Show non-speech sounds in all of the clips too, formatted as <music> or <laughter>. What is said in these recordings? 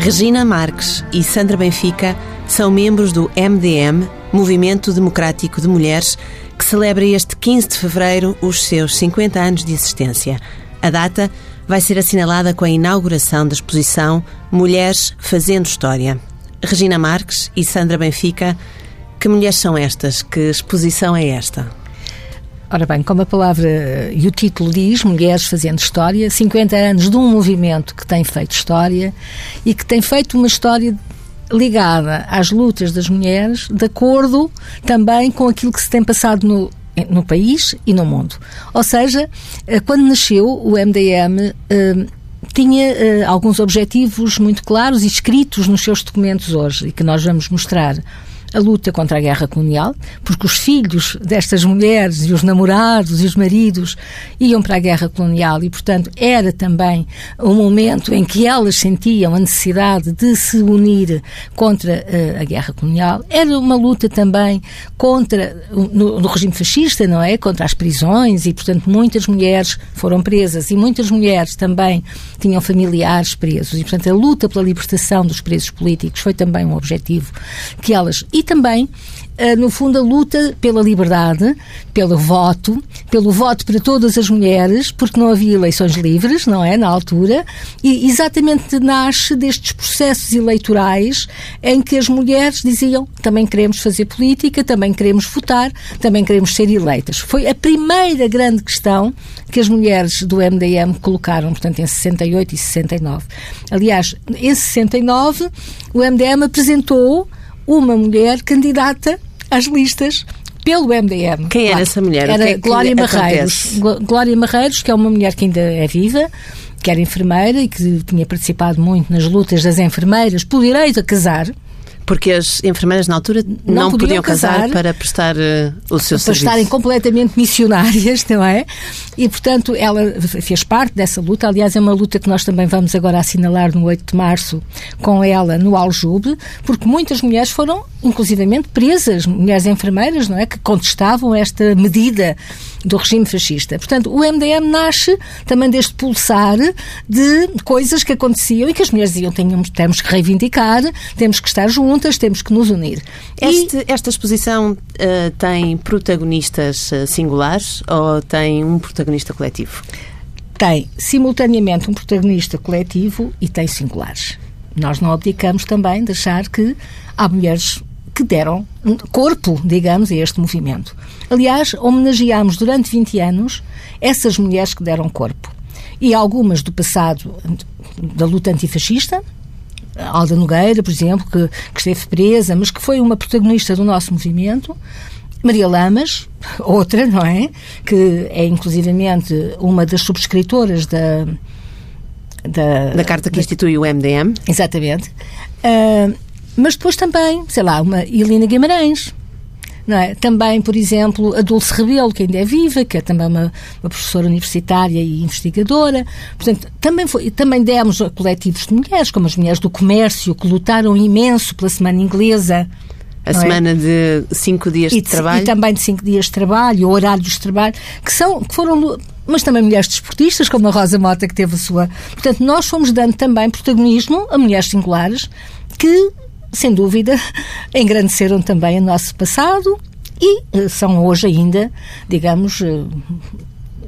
Regina Marques e Sandra Benfica são membros do MDM, Movimento Democrático de Mulheres, que celebra este 15 de fevereiro os seus 50 anos de existência. A data vai ser assinalada com a inauguração da exposição Mulheres Fazendo História. Regina Marques e Sandra Benfica, que mulheres são estas? Que exposição é esta? Ora bem, como a palavra e o título diz, Mulheres Fazendo História, 50 anos de um movimento que tem feito história e que tem feito uma história ligada às lutas das mulheres, de acordo também com aquilo que se tem passado no, no país e no mundo. Ou seja, eh, quando nasceu o MDM, eh, tinha eh, alguns objetivos muito claros e escritos nos seus documentos hoje e que nós vamos mostrar a luta contra a guerra colonial, porque os filhos destas mulheres e os namorados e os maridos iam para a guerra colonial e, portanto, era também um momento em que elas sentiam a necessidade de se unir contra uh, a guerra colonial. Era uma luta também contra no, no regime fascista, não é? Contra as prisões e, portanto, muitas mulheres foram presas e muitas mulheres também tinham familiares presos e, portanto, a luta pela libertação dos presos políticos foi também um objetivo que elas e também eh, no fundo, a luta pela liberdade, pelo voto, pelo voto para todas as mulheres, porque não havia eleições livres, não é? Na altura, e exatamente nasce destes processos eleitorais em que as mulheres diziam também queremos fazer política, também queremos votar, também queremos ser eleitas. Foi a primeira grande questão que as mulheres do MDM colocaram, portanto, em 68 e 69. Aliás, em 69, o MDM apresentou uma mulher candidata às listas pelo MDM. Quem claro. era essa mulher? Era que é Glória Marreiros. Glória Marreiros, que é uma mulher que ainda é viva, que era enfermeira e que tinha participado muito nas lutas das enfermeiras por direito a casar. Porque as enfermeiras na altura não, não podiam, podiam casar, casar, para prestar uh, o seu para serviço. Para estarem completamente missionárias, não é? E, portanto, ela fez parte dessa luta. Aliás, é uma luta que nós também vamos agora assinalar no 8 de março com ela no Aljube, porque muitas mulheres foram, inclusivamente, presas, mulheres enfermeiras, não é? Que contestavam esta medida do regime fascista. Portanto, o MDM nasce também deste pulsar de coisas que aconteciam e que as mulheres diziam temos que reivindicar, temos que estar juntas temos que nos unir. Este, e... Esta exposição uh, tem protagonistas uh, singulares ou tem um protagonista coletivo? Tem simultaneamente um protagonista coletivo e tem singulares. Nós não abdicamos também de achar que há mulheres que deram corpo, digamos, a este movimento. Aliás, homenageámos durante 20 anos essas mulheres que deram corpo. E algumas do passado da luta antifascista, Alda Nogueira, por exemplo, que, que esteve presa, mas que foi uma protagonista do nosso movimento. Maria Lamas, <laughs> outra, não é? Que é inclusivamente uma das subscritoras da. Da, da carta que da, institui o MDM. Exatamente. Uh, mas depois também, sei lá, uma Helena Guimarães, é? Também, por exemplo, a Dulce Rebelo, que ainda é viva, que é também uma, uma professora universitária e investigadora. Portanto, também, foi, também demos a coletivos de mulheres, como as mulheres do comércio, que lutaram imenso pela Semana Inglesa. A semana é? de cinco dias e de, trabalho. E também de cinco dias de trabalho, horários de trabalho, que, são, que foram mas também mulheres desportistas, como a Rosa Mota, que teve a sua. Portanto, nós fomos dando também protagonismo a mulheres singulares que sem dúvida, engrandeceram também o nosso passado e eh, são hoje ainda, digamos, eh,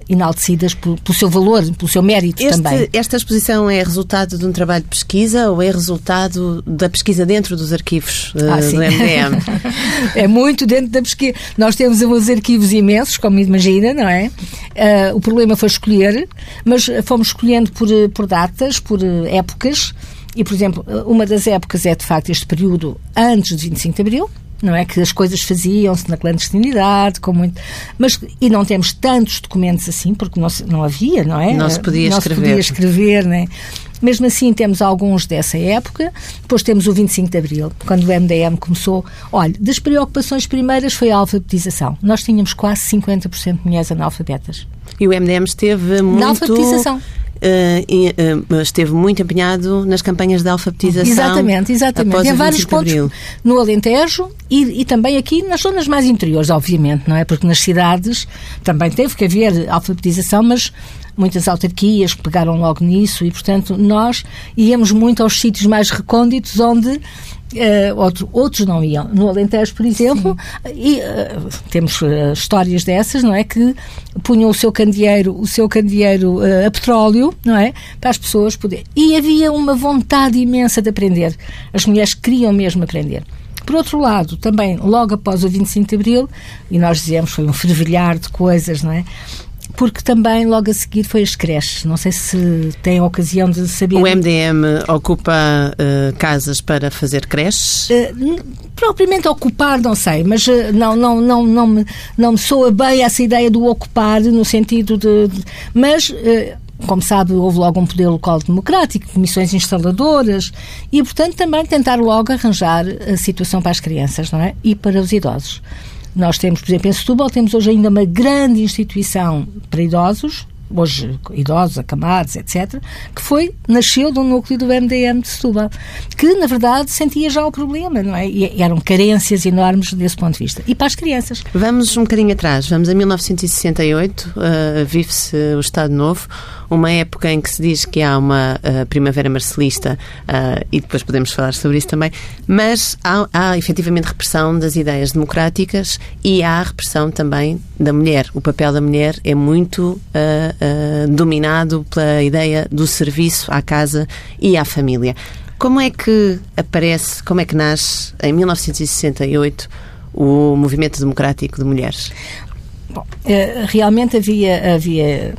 enaltecidas pelo, pelo, seu valor, pelo seu mérito este, também. Esta exposição é resultado de um trabalho de pesquisa ou é resultado da pesquisa dentro dos arquivos uh, ah, do MDM? <laughs> é muito dentro da pesquisa. Nós temos uns arquivos imensos, como imagina, não é? Uh, o problema foi escolher, mas fomos escolhendo por, por datas, por épocas. E, por exemplo, uma das épocas é, de facto, este período antes de 25 de Abril, não é? Que as coisas faziam-se na clandestinidade, com muito. Mas, e não temos tantos documentos assim, porque não, não havia, não é? Não se podia não escrever. Se podia escrever, né? Mesmo assim, temos alguns dessa época. Depois temos o 25 de Abril, quando o MDM começou. Olha, das preocupações primeiras foi a alfabetização. Nós tínhamos quase 50% de mulheres analfabetas. E o MDM esteve muito... Na alfabetização uh, esteve muito empenhado nas campanhas de alfabetização. Exatamente, exatamente. Em vários pontos no Alentejo e, e, também aqui nas zonas mais interiores, obviamente, não é? Porque nas cidades também teve que haver alfabetização, mas muitas autarquias pegaram logo nisso e, portanto, nós íamos muito aos sítios mais recônditos onde Uh, outro, outros não iam. No Alentejo, por exemplo, e, uh, temos uh, histórias dessas, não é? Que punham o seu candeeiro, o seu candeeiro a petróleo, não é? Para as pessoas poderem. E havia uma vontade imensa de aprender. As mulheres queriam mesmo aprender. Por outro lado, também, logo após o 25 de Abril, e nós dizemos foi um fervilhar de coisas, não é? Porque também logo a seguir foi as creches. Não sei se tem a ocasião de saber. O MDM ocupa uh, casas para fazer creches? Uh, propriamente ocupar, não sei, mas uh, não, não, não, não, me, não me soa bem essa ideia do ocupar no sentido de. de mas como sabe, houve logo um poder local democrático, comissões instaladoras e, portanto, também tentar logo arranjar a situação para as crianças, não é? E para os idosos. Nós temos, por exemplo, em Setúbal, temos hoje ainda uma grande instituição para idosos, hoje idosos, acamados, etc., que foi, nasceu do núcleo do MDM de Setúbal, que, na verdade, sentia já o problema, não é? E eram carências enormes desse ponto de vista. E para as crianças. Vamos um bocadinho atrás, vamos a 1968, uh, vive-se o Estado Novo, uma época em que se diz que há uma uh, primavera marcelista, uh, e depois podemos falar sobre isso também, mas há, há efetivamente repressão das ideias democráticas e há repressão também da mulher. O papel da mulher é muito uh, dominado pela ideia do serviço à casa e à família. Como é que aparece, como é que nasce em 1968 o movimento democrático de mulheres? Bom, eh, realmente havia, havia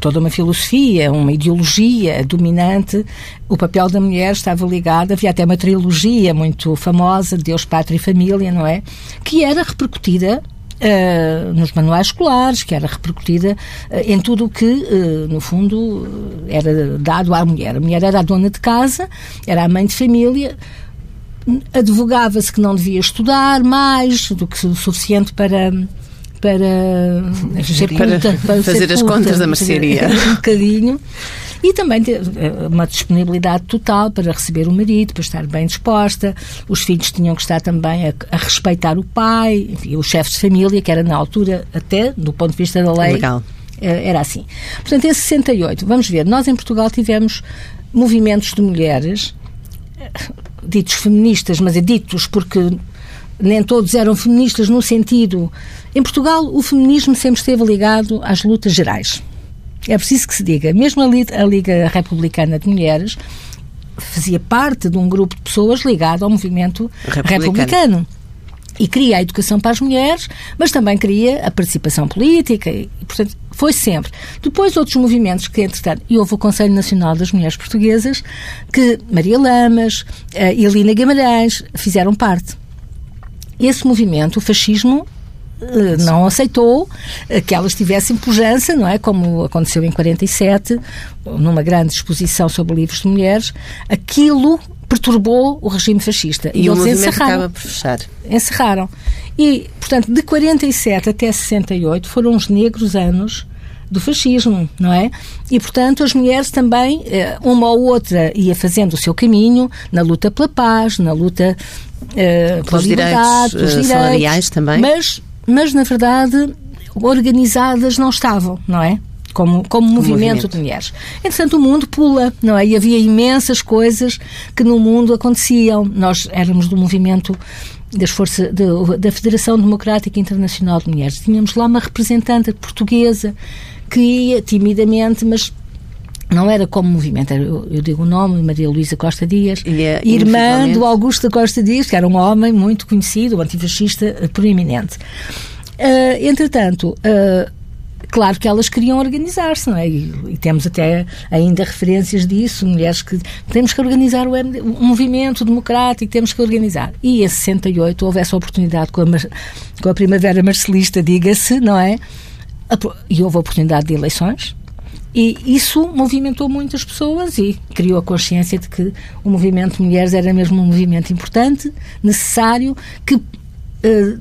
toda uma filosofia, uma ideologia dominante. O papel da mulher estava ligado, havia até uma trilogia muito famosa, Deus, Pátria e Família, não é? Que era repercutida Uh, nos manuais escolares, que era repercutida uh, em tudo o que, uh, no fundo, era dado à mulher. A mulher era a dona de casa, era a mãe de família, advogava-se que não devia estudar mais do que o suficiente para para, para, para fazer as contas da mercearia. Um bocadinho. E também ter eh, uma disponibilidade total para receber o marido, para estar bem disposta. Os filhos tinham que estar também a, a respeitar o pai, enfim, o chefe de família, que era na altura, até do ponto de vista da lei. Legal. Eh, era assim. Portanto, em 68, vamos ver, nós em Portugal tivemos movimentos de mulheres ditos feministas, mas é ditos porque nem todos eram feministas no sentido. Em Portugal, o feminismo sempre esteve ligado às lutas gerais. É preciso que se diga. Mesmo a Liga Republicana de Mulheres fazia parte de um grupo de pessoas ligado ao movimento republicano. republicano e queria a educação para as mulheres, mas também queria a participação política e, portanto, foi sempre. Depois outros movimentos que, entretanto, e houve o Conselho Nacional das Mulheres Portuguesas, que Maria Lamas e Elina Guimarães fizeram parte esse movimento, o fascismo, eh, não aceitou que elas tivessem pujança, não é? Como aconteceu em 47, numa grande exposição sobre livros de mulheres, aquilo perturbou o regime fascista. E, e eles encerraram. por fechar. Encerraram. E, portanto, de 47 até 68 foram os negros anos do fascismo, não é? E, portanto, as mulheres também, eh, uma ou outra, ia fazendo o seu caminho na luta pela paz, na luta uh, pelos direitos, pelos direitos salariais também. Mas, mas, na verdade, organizadas não estavam, não é? Como, como movimento, movimento, de mulheres. Entretanto, o mundo pula, não é? E havia imensas coisas que no mundo aconteciam. Nós éramos do movimento das forças de, da Federação Democrática Internacional de Mulheres. Tínhamos lá uma representante portuguesa que ia timidamente, mas não era como movimento, eu, eu, digo o nome, Maria Luísa Costa Dias, é, irmã do Augusto Costa Dias, que era um homem muito conhecido, um antifascista eh, proeminente. Uh, entretanto, uh, claro que elas queriam organizar-se, não é? E, e, temos até ainda referências disso, mulheres que temos que organizar o, MD, o movimento democrático, temos que organizar. E em 68 houve essa oportunidade com a, com a Primavera Marcelista, diga-se, não é? E houve a oportunidade de eleições, e isso movimentou muitas pessoas e criou a consciência de que o movimento de mulheres era mesmo um movimento importante, necessário, que uh,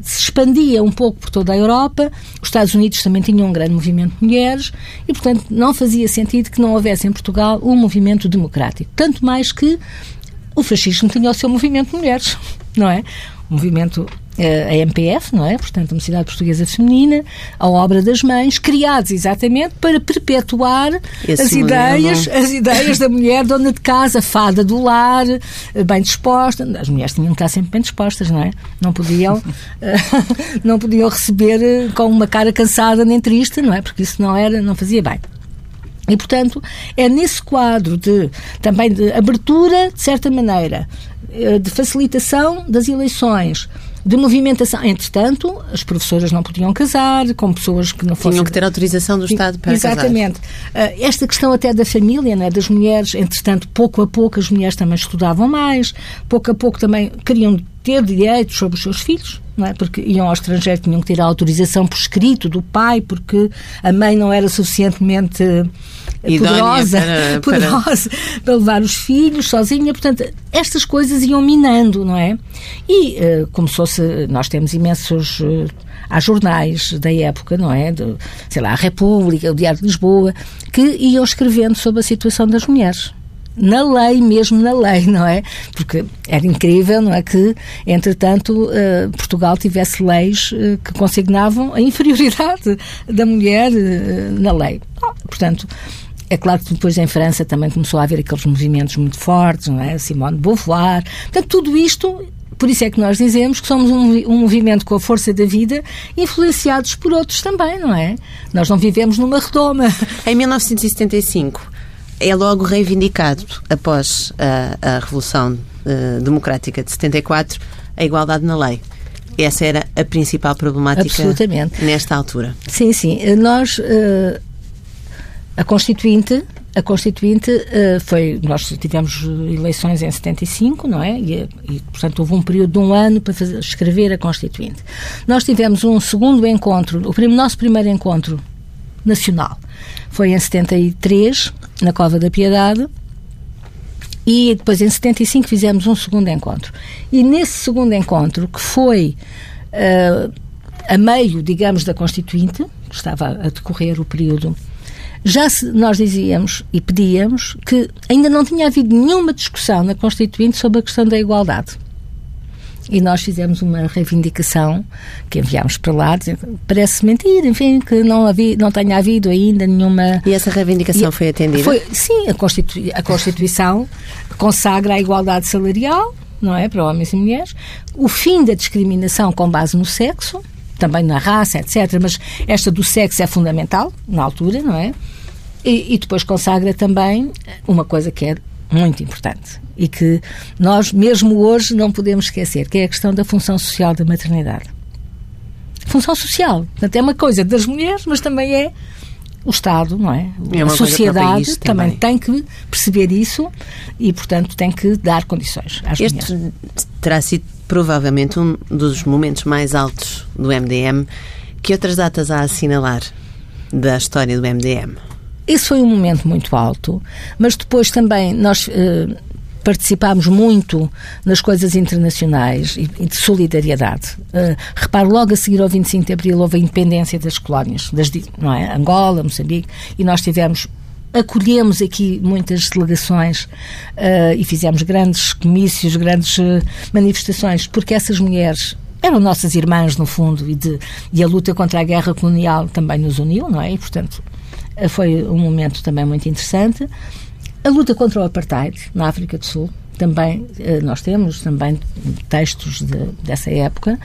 se expandia um pouco por toda a Europa. Os Estados Unidos também tinham um grande movimento de mulheres e, portanto, não fazia sentido que não houvesse em Portugal um movimento democrático. Tanto mais que o fascismo tinha o seu movimento de mulheres, <laughs> não é? Movimento a MPF, não é? Portanto, a Mocidade Portuguesa Feminina, a obra das mães, criados exatamente para perpetuar Esse as ideias, as ideias da mulher dona de casa, fada do lar, eh, bem disposta. As mulheres tinham que estar sempre bem dispostas, não é? Não podiam, <laughs> eh, <laughs> não podiam receber eh, com uma cara cansada nem triste, não é? Porque isso não era, não fazia bem. E, portanto, é nesse quadro de também de abertura, de certa maneira, eh, de facilitação das eleições, de movimentação. Entretanto, as professoras não podiam casar com pessoas que não fossem. Tinham que ter autorização do Estado para casar. Exatamente. Uh, esta questão até da família, né, das mulheres, entretanto, pouco a pouco as mulheres também estudavam mais, pouco a pouco também queriam ter direitos sobre os seus filhos, não é? porque iam ao estrangeiro, tinham que ter a autorização por escrito do pai, porque a mãe não era suficientemente Idónea poderosa, para- para- poderosa para levar os filhos sozinha. Portanto, estas coisas iam minando, não é? E eh, começou-se, nós temos imensos. eh, há jornais da época, não é? Sei lá, a República, o Diário de Lisboa, que iam escrevendo sobre a situação das mulheres. Na lei, mesmo na lei, não é? Porque era incrível, não é? Que, entretanto, eh, Portugal tivesse leis eh, que consignavam a inferioridade <laughs> da mulher eh, na lei. Ah, Portanto, é claro que depois em França também começou a haver aqueles movimentos muito fortes, não é? Simone de Beauvoir. Portanto, tudo isto, por isso é que nós dizemos que somos um, um movimento com a força da vida, influenciados por outros também, não é? Nós não vivemos numa redoma. Em 1975 é logo reivindicado, após a, a Revolução eh, Democrática de 74, a igualdade na lei. Essa era a principal problemática nesta altura. Sim, sim. Nós, eh, a Constituinte, a Constituinte eh, foi, nós tivemos eleições em 75, não é? E, e, portanto, houve um período de um ano para fazer- escrever a Constituinte. Nós tivemos um segundo encontro, o nosso primeiro encontro nacional foi em 73, na Cova da Piedade, e depois em 75 fizemos um segundo encontro. E nesse segundo encontro, que foi eh, a meio, digamos, da Constituinte, estava a decorrer o período, já se- nós dizíamos e pedíamos que ainda não tinha havido nenhuma discussão na Constituinte sobre a questão da igualdade. E nós fizemos uma reivindicação que enviámos para lá, dizendo, parece mentira, enfim, que não, havia, não tenha havido ainda nenhuma E essa reivindicação e- foi atendida? Foi, sim, a, Constitu- a Constituição consagra a igualdade salarial, não é, para homens e mulheres, o fim da discriminação com base no sexo, também na raça, etc. Mas esta do sexo é fundamental, na altura, não é? E, e depois consagra também uma coisa que é muito importante e que nós, mesmo hoje, não podemos esquecer, que é a questão da função social da maternidade. Função social. Portanto, é uma coisa das mulheres, mas também é o Estado, não é? É a sociedade também. também. tem que perceber isso e, portanto, tem que dar condições às mulheres. Este terá sido provavelmente um dos momentos mais altos do MDM. Que outras datas há a assinalar da história do MDM? Esse foi um momento muito alto, mas depois também nós eh, participámos muito nas coisas internacionais e, de solidariedade. Eh, repare, logo a seguir ao 25 de Abril houve a independência das colónias, das, não é? Angola, Moçambique, e nós tivemos acolhemos aqui muitas delegações eh, e fizemos grandes comícios, grandes eh, manifestações, porque essas mulheres eram nossas irmãs, no fundo, e, de, e a luta contra a guerra colonial também nos uniu, não é? E, portanto, foi um momento também muito interessante. A luta contra o apartheid na África do Sul, também eh, nós temos também textos de- dessa época.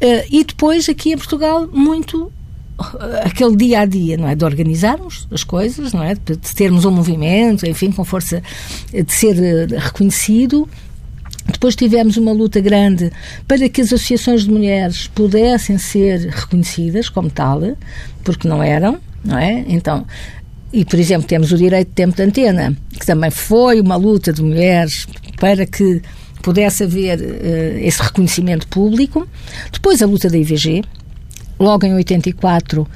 Eh, e depois aqui em Portugal muito eh, aquele dia a dia, não é? De organizarmos as coisas, não é? De, termos um movimento, enfim, com força de ser reconhecido. Depois tivemos uma luta grande para que as associações de mulheres pudessem ser reconhecidas como tal, porque não eram, não é? Então, e por exemplo, temos o direito de tempo de antena, que também foi uma luta de mulheres para que pudesse haver eh, esse reconhecimento público. Depois a luta da IVG, logo em 84,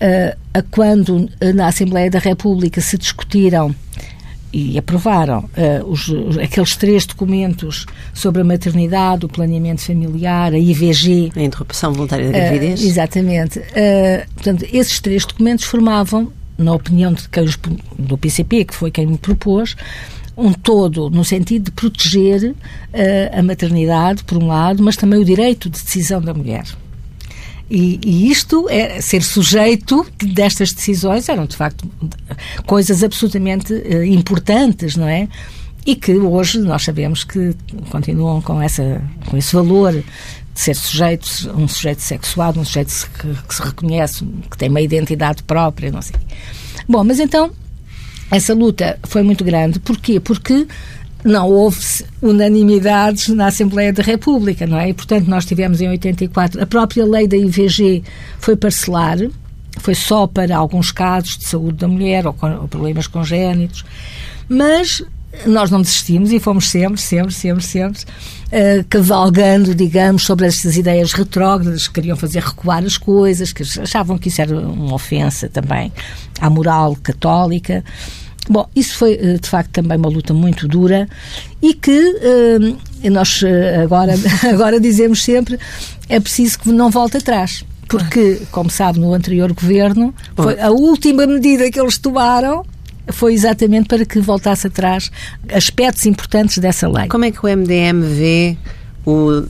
eh, a quando eh, na Assembleia da República se discutiram e aprovaram eh, os, os- aqueles três documentos sobre a maternidade, o planeamento familiar, a IVG. A interrupção voluntária da eh, gravidez? exatamente. Eh, portanto, esses três documentos formavam, na opinião de quem do PCP, que foi quem me propôs, um todo no sentido de proteger uh, a maternidade, por um lado, mas também o direito de decisão da mulher. E, e, isto, é, ser sujeito destas decisões, eram de facto coisas absolutamente uh, importantes, não é? E que hoje nós sabemos que continuam com, essa, com esse valor de ser sujeito, um sujeito sexuado, um sujeito que, que se reconhece, que tem uma identidade própria, não sei. Bom, mas então essa luta foi muito grande. Porquê? Porque não houve unanimidades na Assembleia da República, não é? E, portanto, nós tivemos em 84 a própria lei da IVG foi parcelar, foi só para alguns casos de saúde da mulher ou, com, ou problemas congénitos, mas nós não desistimos e fomos sempre, sempre, sempre, sempre uh, cavalgando, digamos, sobre estas ideias retrógradas que queriam fazer recuar as coisas, que achavam que isso era uma ofensa também à moral católica. Bom, isso foi eh, de facto também uma luta muito dura e que uh, nós agora, <laughs> agora dizemos sempre é preciso que não volte atrás. Porque, como sabe, no anterior governo, foi a última medida que eles tomaram foi exatamente para que voltasse atrás aspectos importantes dessa lei. Como é que o MDM vê o, uh,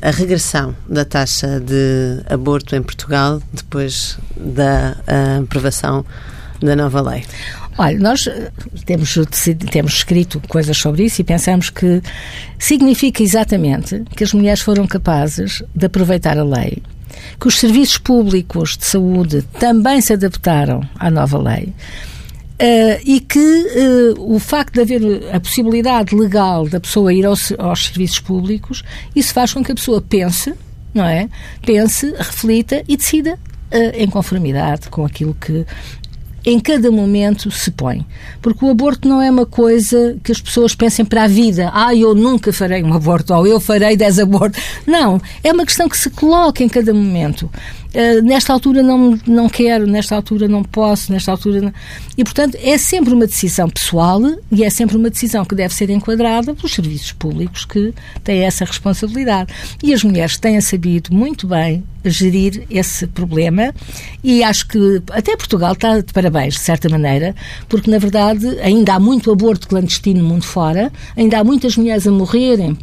a regressão da taxa de aborto em Portugal depois da aprovação da nova lei? Olha, nós eh, temos, temos escrito coisas sobre isso e pensamos que significa exatamente que as mulheres foram capazes de aproveitar a lei, que os serviços públicos de saúde também se adaptaram à nova lei Uh, e que uh, o facto de haver a possibilidade legal da pessoa ir aos, aos, serviços públicos, isso faz com que a pessoa pense, não é? Pense, reflita e decida em conformidade com aquilo que em cada momento se põe. Porque o aborto não é uma coisa que as pessoas pensem para a vida. Ah, eu nunca farei um <laughs> aborto, ou eu farei 10 abortos. Não, é uma questão que se coloca em cada momento. Uh, nesta altura não, não quero, nesta altura não posso, nesta altura não... E, portanto, é sempre uma decisão pessoal e é sempre uma decisão que deve ser enquadrada pelos serviços públicos que têm essa responsabilidade. E as mulheres têm sabido muito bem gerir esse problema e acho que até Portugal está de parabéns, de certa maneira, porque, na verdade, ainda há muito aborto clandestino no mundo fora, ainda há muitas mulheres a morrerem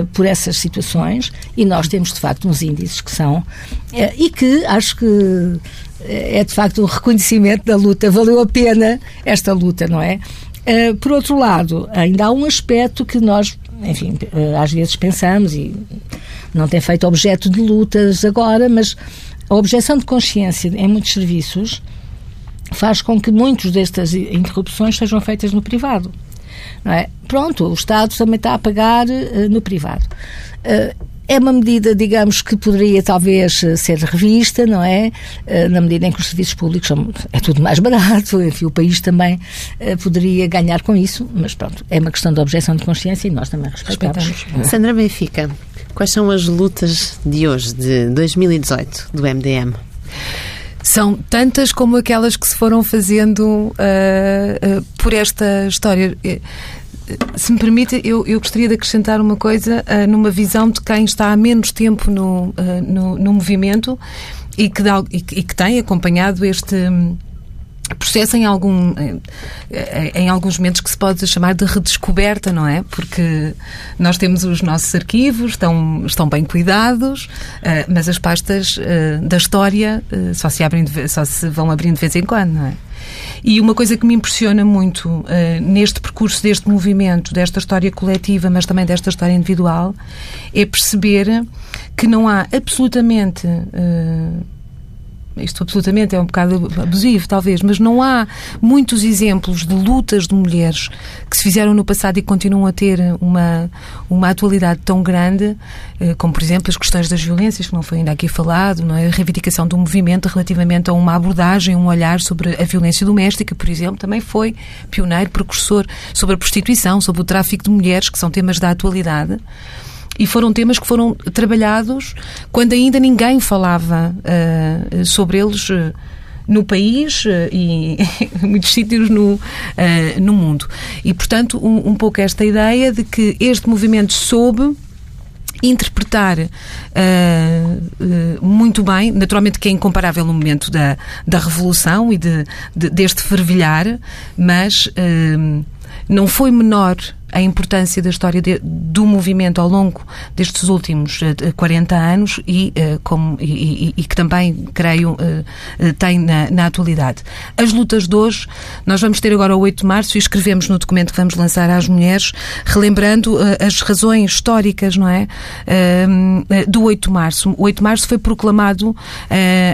uh, por essas situações e nós temos, de facto, uns índices que são uh, e que acho que é de facto um reconhecimento da luta. Valeu a pena esta luta, não é? Uh, por outro lado, ainda há um aspecto que nós, enfim, às vezes pensamos e não tem feito objeto de lutas agora, mas a objeção de consciência em muitos serviços faz com que muitas destas interrupções sejam feitas no privado. Não é? Pronto, o Estado também está a pagar uh, no privado. É uma medida, digamos, que poderia talvez ser revista, não é? Eh, na medida em que os serviços públicos são, é tudo mais barato, <laughs> enfim, o país também eh, poderia ganhar com isso, mas pronto, é uma questão de objeção de consciência e nós também respeitamos. respeitamos. Sandra Benfica, quais são as lutas de hoje, de 2018, do MDM? São tantas como aquelas que se foram fazendo uh, uh, por esta história. Se me permite, eu, eu gostaria de acrescentar uma coisa uh, numa visão de quem está há menos tempo no, no, no, movimento e que, dá, e, e que tem acompanhado este um, processo em, algum, em, em, alguns momentos que se pode chamar de redescoberta, não é? Porque nós temos os nossos arquivos, estão, estão bem cuidados, uh, mas as pastas da história só, se abrem de, só se vão abrindo de vez em quando, não é? E uma coisa que me impressiona muito uh, neste percurso deste movimento, desta história coletiva, mas também desta história individual, é perceber que não há absolutamente. Uh, isto absolutamente é um bocado abusivo, talvez, mas não há muitos exemplos de lutas de mulheres que se fizeram no passado e continuam a ter uma, uma atualidade tão grande, eh, como, por exemplo, as questões das violências, que não foi ainda aqui falado, não é? a reivindicação do movimento relativamente a uma abordagem, um olhar sobre a violência doméstica, por exemplo, também foi pioneiro, precursor sobre a prostituição, sobre o tráfico de mulheres, que são temas da atualidade e foram temas que foram trabalhados quando ainda ninguém falava uh, sobre eles uh, no país uh, e <laughs> em muitos sítios no, no mundo. E, portanto, um, um pouco esta ideia de que este movimento soube interpretar uh, uh, muito bem, naturalmente que é incomparável no momento da, da Revolução e de, de deste fervilhar, mas uh, não foi menor a importância da história de, do movimento ao longo destes últimos uh, 40 anos e, uh, como, e, e, e, que também, creio, uh, tem na, na, atualidade. As lutas de hoje, nós vamos ter agora o 8 de março e escrevemos no documento que vamos lançar às mulheres, relembrando as razões históricas, não é? do 8 de março. O 8 de março foi proclamado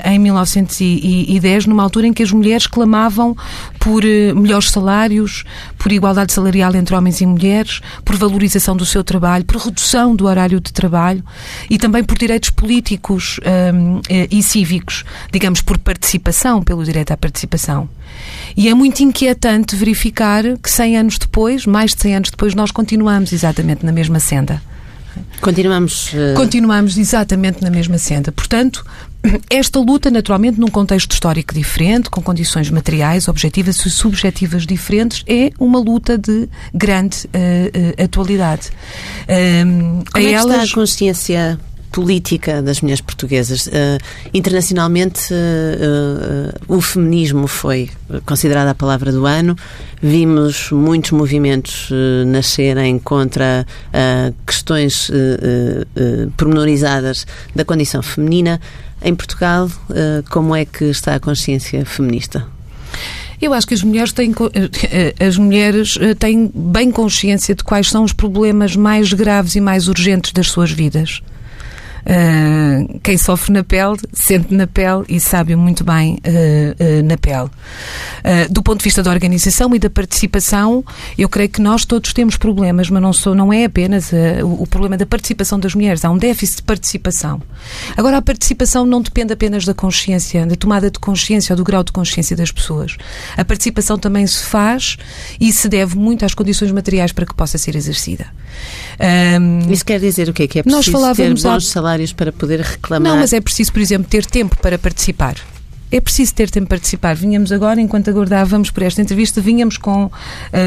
em 1910, numa altura em que as mulheres clamavam por melhores salários, por igualdade salarial entre homens e mulheres mulheres, por valorização do seu trabalho, por redução do horário de trabalho e também por direitos políticos um, eh, e cívicos, digamos, por participação, pelo direito à participação. E é muito inquietante verificar que 100 anos depois, mais de 100 anos depois, nós continuamos exatamente na mesma senda. Continuamos. Uh... Continuamos exatamente na mesma senda. Portanto, <clears throat> esta luta, naturalmente, num contexto histórico diferente, com condições materiais, objetivas e subjetivas diferentes, é uma luta de grande uh, uh, atualidade. Um, Como é elas... está a consciência política das mulheres portuguesas. Uh, internacionalmente, uh, uh, o feminismo foi considerada a palavra do ano. Vimos muitos movimentos nascerem contra questões pormenorizadas da condição feminina. Em Portugal, como é que está a consciência feminista? Eu acho que as mulheres têm, as mulheres têm bem consciência de quais são os problemas mais graves e mais urgentes das suas vidas. Uh, quem sofre na pele, sente na pele e sabe muito bem uh, uh, na pele. do ponto de vista da organização e da participação, eu creio que nós todos temos problemas, mas não, sou, não é apenas o, o, problema da participação das mulheres, há um déficit de participação. Agora, a participação não depende apenas da consciência, da tomada de consciência ou do grau de consciência das pessoas. A participação também se faz e se deve muito às condições materiais para que possa ser exercida. Um, Isso quer dizer o quê? Que é preciso ter bons há... para poder reclamar? Não, mas é preciso, por exemplo, ter tempo para participar. É preciso ter tempo para participar. Vinhamos agora, enquanto aguardávamos por esta entrevista, vinhamos com uh,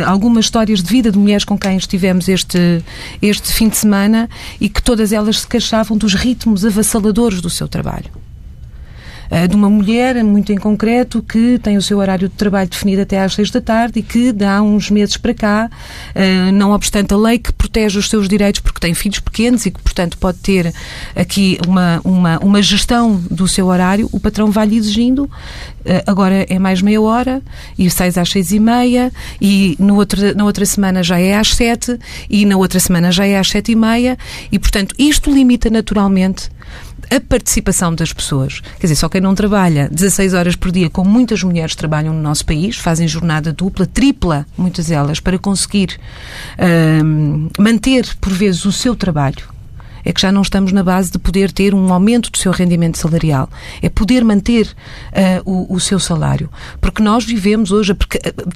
algumas histórias de vida de mulheres com quem estivemos este, este fim de semana e que todas elas se queixavam dos ritmos avassaladores do seu trabalho. Eh, de uma mulher, muito em concreto, que tem o seu horário de trabalho definido até às seis da tarde e que dá uns meses para cá, eh, não obstante a lei que protege os seus direitos porque tem filhos pequenos e que, portanto, pode ter aqui uma, uma, uma gestão do seu horário, o patrão vai-lhe exigindo eh, agora é mais meia hora e seis às seis e meia e no outro, na outra semana já é às sete e na outra semana já é às sete e meia e, portanto, isto limita naturalmente a participação das pessoas. Quer dizer, só quem não trabalha 16 horas por dia, como muitas mulheres trabalham no nosso país, fazem jornada dupla, tripla, muitas delas, para conseguir uh, manter, por vezes, o seu trabalho é que já não estamos na base de poder ter um aumento do seu rendimento salarial. É poder manter uh, o, o, seu salário. Porque nós vivemos hoje,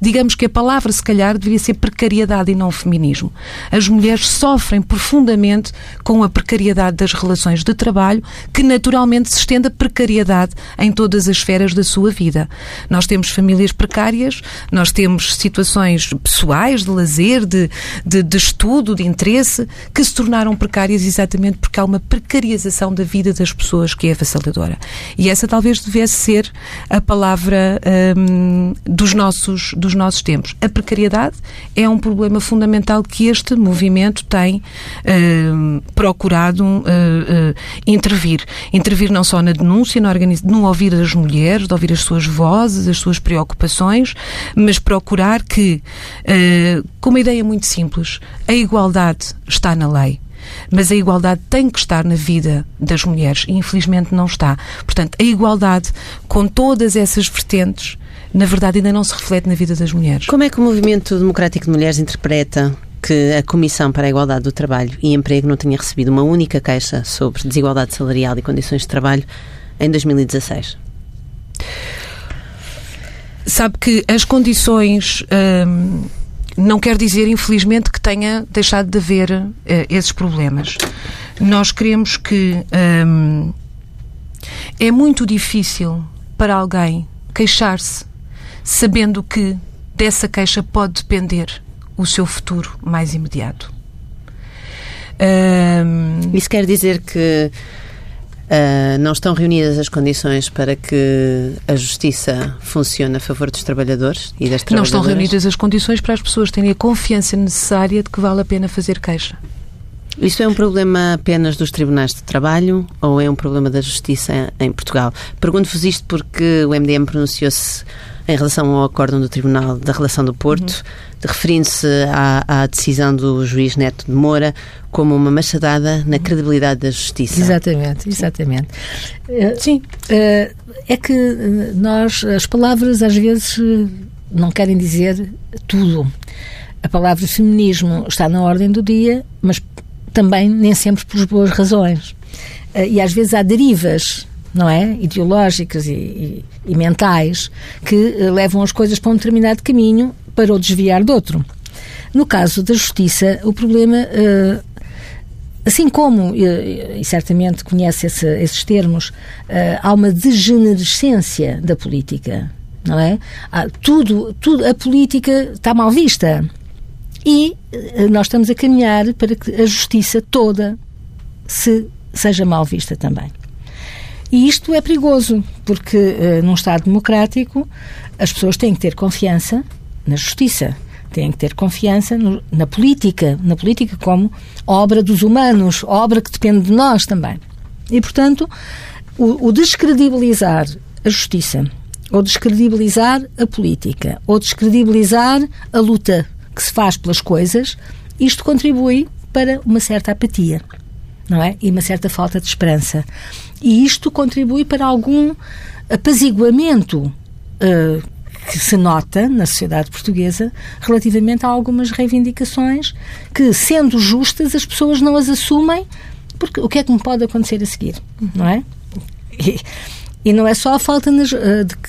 digamos que a palavra se calhar deveria ser precariedade e não feminismo. As mulheres sofrem profundamente com a precariedade das relações de trabalho, que naturalmente se estende a precariedade em todas as esferas da sua vida. Nós temos famílias precárias, nós temos situações pessoais, de lazer, de, de, de estudo, de interesse, que se tornaram precárias exatamente exatamente porque há uma precarização da vida das pessoas que é avassaladora. E essa talvez devesse ser a palavra um, dos, nossos, dos nossos tempos. A precariedade é um problema fundamental que este movimento tem um, procurado uh, uh, intervir. Intervir não só na denúncia, no, no ouvir as mulheres, de ouvir as suas vozes, as suas preocupações, mas procurar que, uh, com uma ideia muito simples, a igualdade está na lei. Mas a igualdade tem que estar na vida das mulheres e infelizmente não está. Portanto, a igualdade com todas essas vertentes, na verdade, ainda não se reflete na vida das mulheres. Como é que o Movimento Democrático de Mulheres interpreta que a Comissão para a Igualdade do Trabalho e Emprego não tinha recebido uma única queixa sobre desigualdade salarial e condições de trabalho em 2016? Sabe que as condições. Hum, não quer dizer, infelizmente, que tenha deixado de haver uh, esses problemas. Nós queremos que um, é muito difícil para alguém queixar-se sabendo que dessa queixa pode depender o seu futuro mais imediato. Uh, Isso quer dizer que Uh, não estão reunidas as condições para que a justiça funcione a favor dos trabalhadores e das trabalhadoras? Não estão reunidas as condições para as pessoas terem a confiança necessária de que vale a pena fazer queixa. Isto é um problema apenas dos tribunais de trabalho ou é um problema da justiça em Portugal? Pergunto-vos isto porque o MDM pronunciou-se em relação ao acórdão do Tribunal da Relação do Porto, uhum. referindo-se à, à, decisão do juiz Neto de Moura como uma machadada na credibilidade da justiça. Exatamente, exatamente. Eh, sim, eh, é que eh, nós, as palavras às vezes não querem dizer tudo. A palavra feminismo está na ordem do dia, mas também nem sempre por boas razões. E às vezes há derivas não é? Ideológicas e, e, e mentais que uh, levam as coisas para um determinado caminho para o desviar de outro. No caso da justiça, o problema, uh, assim como, e certamente conhece esse, esses termos, há uma degenerescência da política, não é? Há tudo, tudo, a política está mal vista. E nós estamos a caminhar para que a justiça toda se seja mal vista também. E isto é perigoso, porque uh, num Estado democrático as pessoas têm que ter confiança na justiça, têm que ter confiança no, na política, na política como obra dos humanos, obra que depende de nós também. E, portanto, o, o descredibilizar a justiça, ou descredibilizar a política, ou descredibilizar a luta que se faz pelas coisas, isto contribui para uma certa apatia, não é? E uma certa falta de esperança. E isto contribui para algum apaziguamento uh, que se nota na sociedade portuguesa relativamente a algumas reivindicações que, sendo justas, as pessoas não as assumem, porque o que é que me pode acontecer a seguir, não é? E, e não é só a falta de,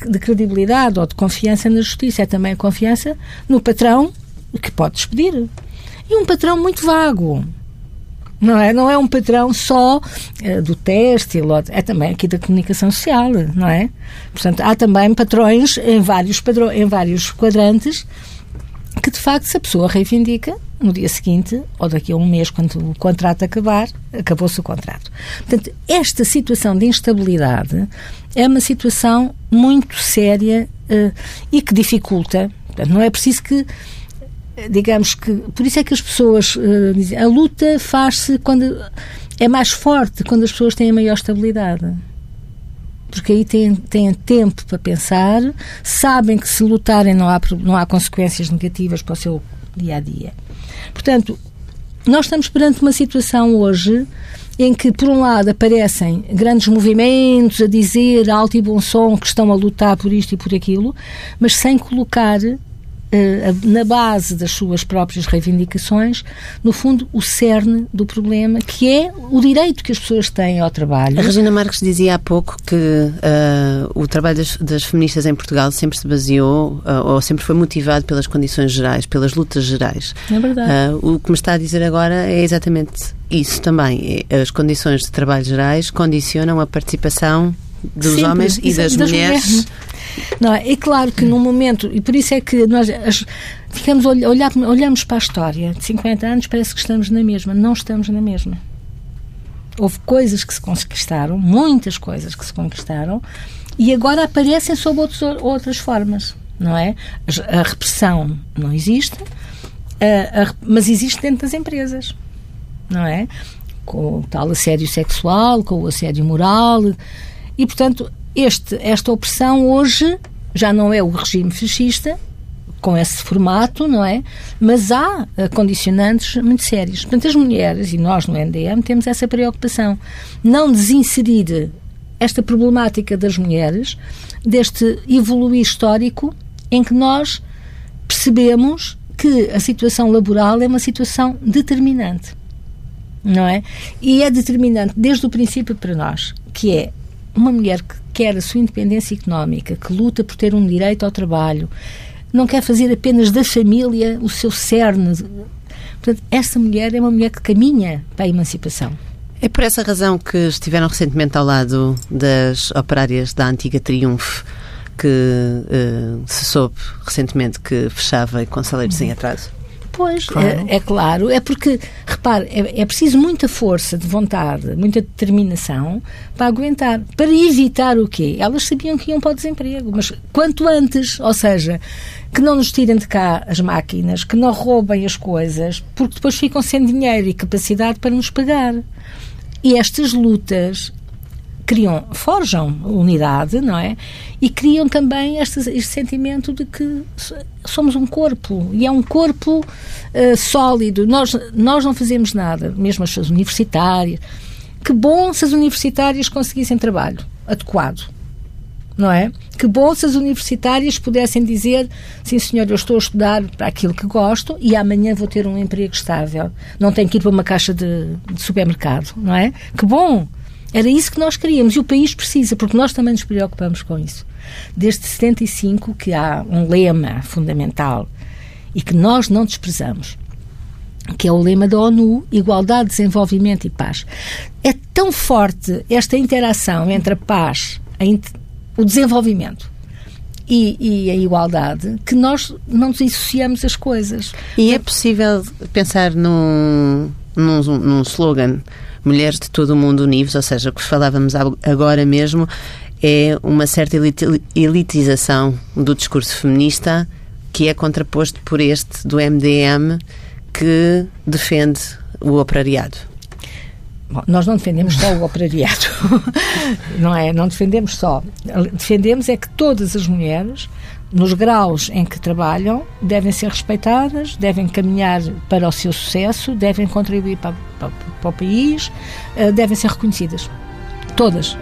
de, credibilidade ou de confiança na justiça, é também a confiança no patrão que pode despedir. E um patrão muito vago não é? Não é um patrão só uh, do têxtil, é também aqui da comunicação social, não é? Portanto, há também patrões em vários, padrões, em vários quadrantes que, de facto, se a pessoa reivindica, no dia seguinte, ou daqui a um mês, quando o contrato acabar, acabou-se o contrato. Portanto, esta situação de instabilidade é uma situação muito séria uh, e que dificulta. Portanto, não é preciso que digamos que por isso é que as pessoas uh, dizem a luta faz-se quando é mais forte quando as pessoas têm maior estabilidade. Porque aí têm, têm tempo para pensar sabem que se lutarem não há não há consequências negativas para o seu dia a dia portanto nós estamos perante uma situação hoje em que, por um lado, aparecem grandes movimentos a dizer alto e bom som que estão a lutar por isto e por aquilo, mas sem colocar eh, na base das suas próprias reivindicações, no fundo, o cerne do problema, que é o direito que as pessoas têm ao trabalho. A Regina Marques dizia há pouco que uh, o trabalho das, das, feministas em Portugal sempre se baseou, uh, ou sempre foi motivado pelas condições gerais, pelas lutas gerais. É verdade. Uh, o que me está a dizer agora é exatamente isso também. As condições de trabalho gerais condicionam a participação dos sempre. homens e das, das mulheres. mulheres não é? é claro que num momento, e por isso é que nós as, ficamos olhar, olhamos para a história de 50 anos, parece que estamos na mesma. Não estamos na mesma. Houve coisas que se conquistaram, muitas coisas que se conquistaram, e agora aparecem sob outros, outras formas, não é? A repressão não existe, a, a, mas existe dentro das empresas, não é? Com o tal assédio sexual, com o assédio moral, e portanto este, esta opressão hoje já não é o regime fascista, com esse formato, não é? Mas há uh, condicionantes muito sérios. Portanto, as mulheres, e nós no NDM, temos essa preocupação. Não desinserir esta problemática das mulheres deste evoluir histórico em que nós percebemos que a situação laboral é uma situação determinante. Não é? E é determinante desde o princípio para nós, que é uma mulher que quer a sua independência económica, que luta por ter um direito ao trabalho, não quer fazer apenas da família o seu cerne. Portanto, essa mulher é uma mulher que caminha para a emancipação. É por essa razão que estiveram recentemente ao lado das operárias da antiga Triunfo, que uh, se soube recentemente que fechava com salários uhum. em atraso? Pois, claro. É, é, claro. É porque, repare, é, é, preciso muita força de vontade, muita determinação para aguentar. Para evitar o quê? Elas sabiam que iam para o desemprego, mas quanto antes, ou seja, que não nos tirem de cá as máquinas, que não roubem as coisas, porque depois ficam sem dinheiro e capacidade para nos pagar. E estas lutas criam, forjam unidade, não é? E criam também este, este sentimento de que somos um corpo e é um corpo uh, sólido. Nós, nós não fazemos nada, mesmo as universitárias. Que bom se as universitárias conseguissem trabalho adequado não é? Que bom se as universitárias pudessem dizer: sim, senhor, eu estou a estudar para aquilo que gosto e amanhã vou ter um emprego estável. Não tenho que ir para uma caixa de, de supermercado, não é? Que bom! Era isso que nós queríamos e o país precisa, porque nós também nos preocupamos com isso. Desde 75 que há um lema fundamental e que nós não desprezamos, que é o lema da ONU, Igualdade, Desenvolvimento e Paz. É tão forte esta interação entre a paz, a o desenvolvimento e, e, a igualdade que nós não dissociamos as coisas. E é possível pensar num, num, num slogan mulheres de todo o mundo unidos, ou seja, o que falávamos agora mesmo é uma certa elitização do discurso feminista que é contraposto por este do MDM que defende o operariado. Bom, nós não defendemos só o operariado, <laughs> não é? Não defendemos só. Defendemos é que todas as mulheres nos graus em que trabalham, devem ser respeitadas, devem caminhar para o seu sucesso, devem contribuir para, para, para o país, uh, devem ser reconhecidas. Todas.